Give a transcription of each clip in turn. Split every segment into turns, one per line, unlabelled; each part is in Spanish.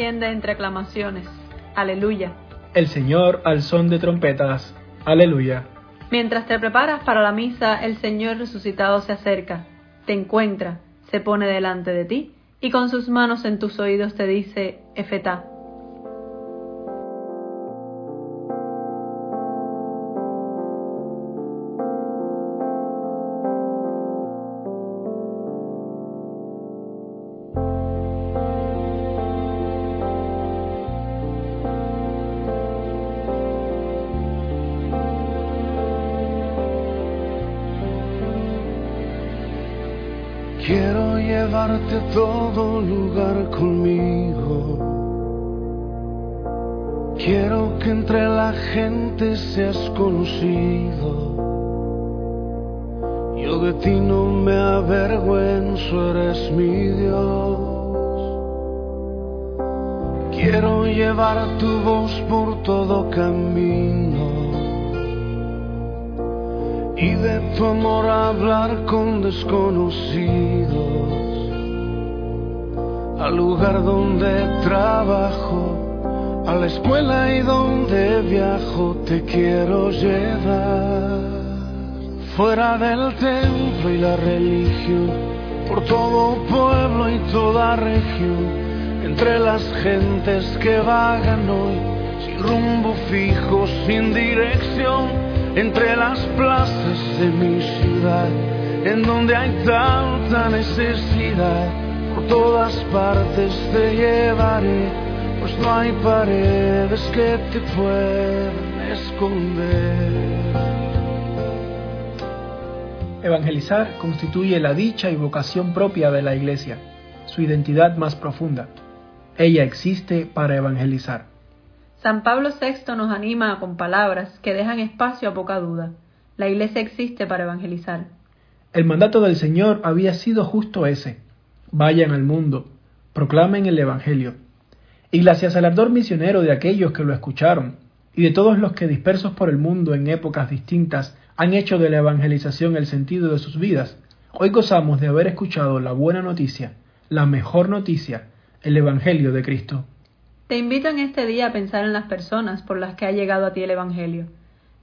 desciende entre aclamaciones. Aleluya.
El Señor al son de trompetas. Aleluya.
Mientras te preparas para la misa, el Señor resucitado se acerca, te encuentra, se pone delante de ti y con sus manos en tus oídos te dice, Efetá,
Quiero llevarte todo lugar conmigo. Quiero que entre la gente seas conocido. Yo de ti no me avergüenzo, eres mi Dios. Quiero llevar tu voz por todo camino y de tu amor hablar con desconocidos. Al lugar donde trabajo, a la escuela y donde viajo, te quiero llevar. Fuera del templo y la religión, por todo pueblo y toda región, entre las gentes que vagan hoy, sin rumbo fijo, sin dirección entre las plazas de mi ciudad, en donde hay tanta necesidad, por todas partes te llevaré, pues no hay paredes que te puedan esconder.
Evangelizar constituye la dicha y vocación propia de la Iglesia, su identidad más profunda. Ella existe para evangelizar.
San Pablo VI nos anima con palabras que dejan espacio a poca duda. La Iglesia existe para evangelizar.
El mandato del Señor había sido justo ese. Vayan al mundo, proclamen el Evangelio. Y gracias al ardor misionero de aquellos que lo escucharon, y de todos los que dispersos por el mundo en épocas distintas han hecho de la evangelización el sentido de sus vidas, hoy gozamos de haber escuchado la buena noticia, la mejor noticia, el Evangelio de Cristo.
Te invito en este día a pensar en las personas por las que ha llegado a ti el Evangelio.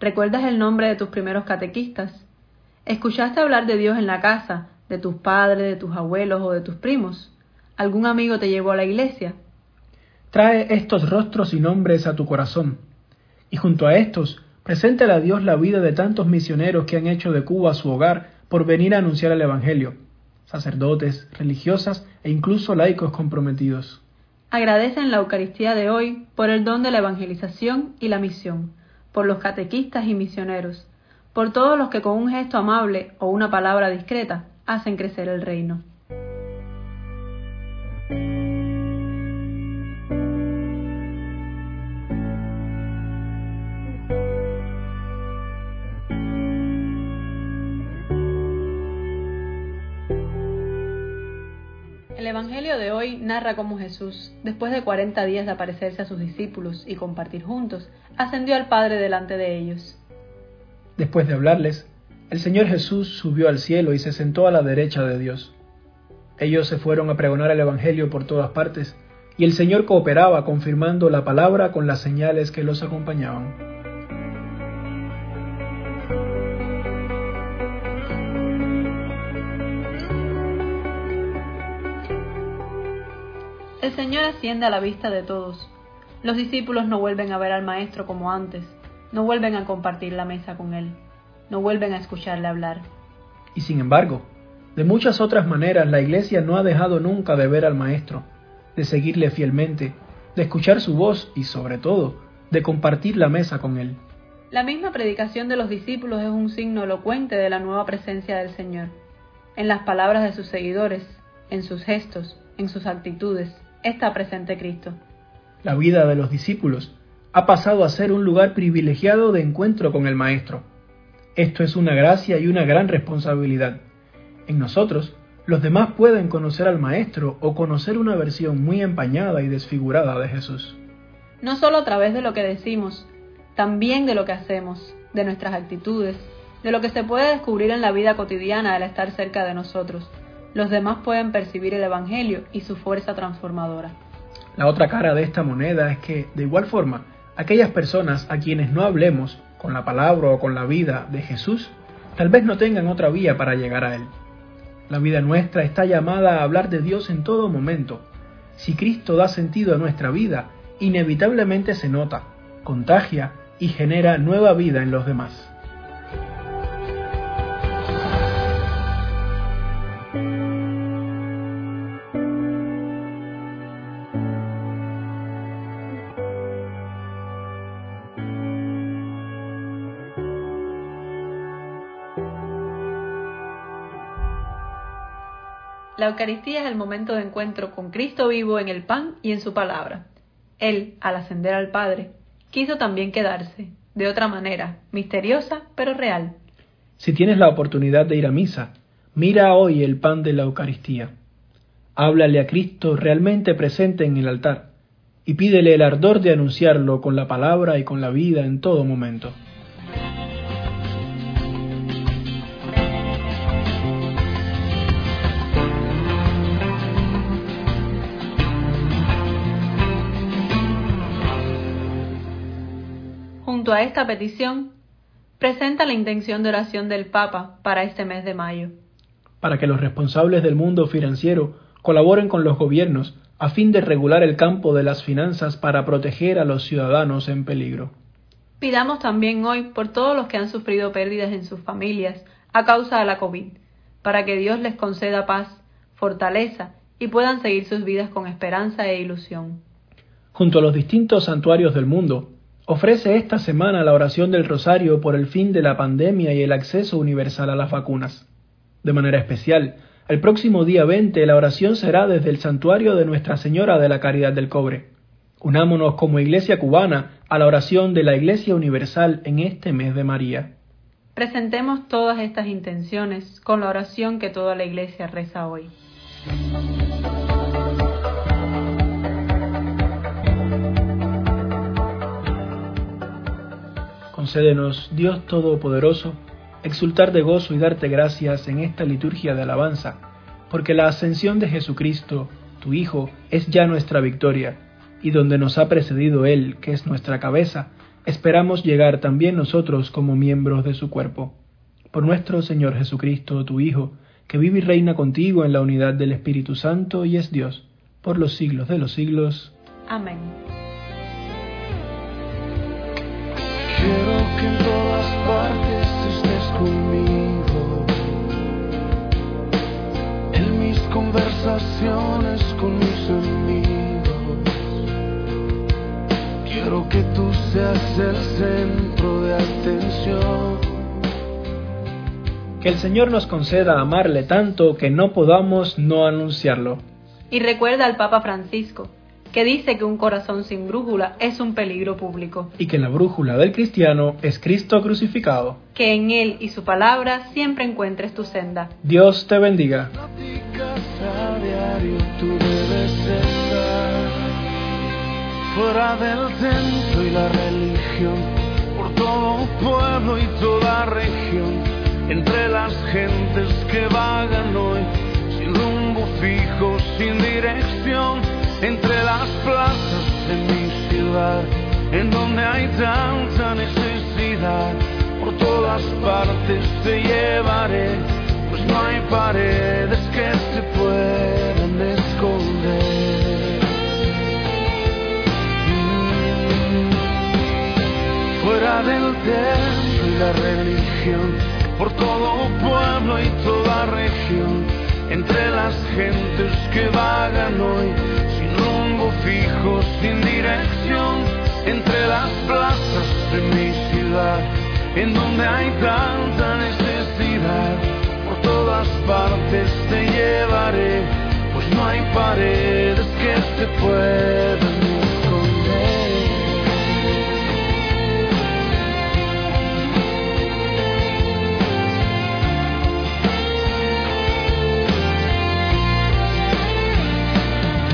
¿Recuerdas el nombre de tus primeros catequistas? ¿Escuchaste hablar de Dios en la casa, de tus padres, de tus abuelos o de tus primos? ¿Algún amigo te llevó a la iglesia?
Trae estos rostros y nombres a tu corazón, y junto a estos, preséntale a Dios la vida de tantos misioneros que han hecho de Cuba su hogar por venir a anunciar el Evangelio, sacerdotes, religiosas e incluso laicos comprometidos
agradecen la Eucaristía de hoy por el don de la evangelización y la misión, por los catequistas y misioneros, por todos los que con un gesto amable o una palabra discreta hacen crecer el reino. El Evangelio de hoy narra cómo Jesús, después de cuarenta días de aparecerse a sus discípulos y compartir juntos, ascendió al Padre delante de ellos.
Después de hablarles, el Señor Jesús subió al cielo y se sentó a la derecha de Dios. Ellos se fueron a pregonar el Evangelio por todas partes, y el Señor cooperaba confirmando la palabra con las señales que los acompañaban.
El Señor asciende a la vista de todos. Los discípulos no vuelven a ver al Maestro como antes, no vuelven a compartir la mesa con Él, no vuelven a escucharle hablar.
Y sin embargo, de muchas otras maneras la Iglesia no ha dejado nunca de ver al Maestro, de seguirle fielmente, de escuchar su voz y, sobre todo, de compartir la mesa con Él.
La misma predicación de los discípulos es un signo elocuente de la nueva presencia del Señor, en las palabras de sus seguidores, en sus gestos, en sus actitudes, está presente Cristo.
La vida de los discípulos ha pasado a ser un lugar privilegiado de encuentro con el Maestro. Esto es una gracia y una gran responsabilidad. En nosotros, los demás pueden conocer al Maestro o conocer una versión muy empañada y desfigurada de Jesús.
No solo a través de lo que decimos, también de lo que hacemos, de nuestras actitudes, de lo que se puede descubrir en la vida cotidiana al estar cerca de nosotros los demás pueden percibir el Evangelio y su fuerza transformadora.
La otra cara de esta moneda es que, de igual forma, aquellas personas a quienes no hablemos con la palabra o con la vida de Jesús, tal vez no tengan otra vía para llegar a Él. La vida nuestra está llamada a hablar de Dios en todo momento. Si Cristo da sentido a nuestra vida, inevitablemente se nota, contagia y genera nueva vida en los demás.
La Eucaristía es el momento de encuentro con Cristo vivo en el pan y en su palabra. Él, al ascender al Padre, quiso también quedarse, de otra manera, misteriosa pero real.
Si tienes la oportunidad de ir a misa, mira hoy el pan de la Eucaristía. Háblale a Cristo realmente presente en el altar y pídele el ardor de anunciarlo con la palabra y con la vida en todo momento.
Junto a esta petición, presenta la intención de oración del Papa para este mes de mayo.
Para que los responsables del mundo financiero colaboren con los gobiernos a fin de regular el campo de las finanzas para proteger a los ciudadanos en peligro.
Pidamos también hoy por todos los que han sufrido pérdidas en sus familias a causa de la COVID, para que Dios les conceda paz, fortaleza y puedan seguir sus vidas con esperanza e ilusión.
Junto a los distintos santuarios del mundo, ofrece esta semana la oración del Rosario por el fin de la pandemia y el acceso universal a las vacunas. De manera especial, el próximo día 20 la oración será desde el santuario de Nuestra Señora de la Caridad del Cobre. Unámonos como Iglesia cubana a la oración de la Iglesia Universal en este mes de María.
Presentemos todas estas intenciones con la oración que toda la Iglesia reza hoy.
Concédenos, Dios Todopoderoso, exultar de gozo y darte gracias en esta liturgia de alabanza, porque la ascensión de Jesucristo, tu Hijo, es ya nuestra victoria, y donde nos ha precedido Él, que es nuestra cabeza, esperamos llegar también nosotros como miembros de su cuerpo. Por nuestro Señor Jesucristo, tu Hijo, que vive y reina contigo en la unidad del Espíritu Santo y es Dios, por los siglos de los siglos.
Amén.
Que el
Señor nos conceda amarle tanto que no podamos no anunciarlo.
Y recuerda al Papa Francisco, que dice que un corazón sin brújula es un peligro público.
Y que la brújula del cristiano es Cristo crucificado.
Que en Él y su palabra siempre encuentres tu senda.
Dios te bendiga.
Fuera del templo y la religión, por todo pueblo y toda región, entre las gentes que vagan hoy, sin rumbo fijo, sin dirección, entre las plazas de mi ciudad, en donde hay tanta necesidad, por todas partes te llevaré, pues no hay paredes que se puedan esconder. Mm. Fuera del templo y la religión, por todo pueblo y toda región, entre las gentes que vagan hoy, sin rumbo fijo, sin dirección, entre las plazas de mi ciudad, en donde hay tanta necesidad, por todas partes te llevaré, pues no hay paredes que se puedan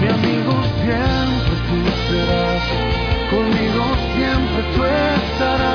mi amigo siempre tú serás, conmigo siempre tú estarás.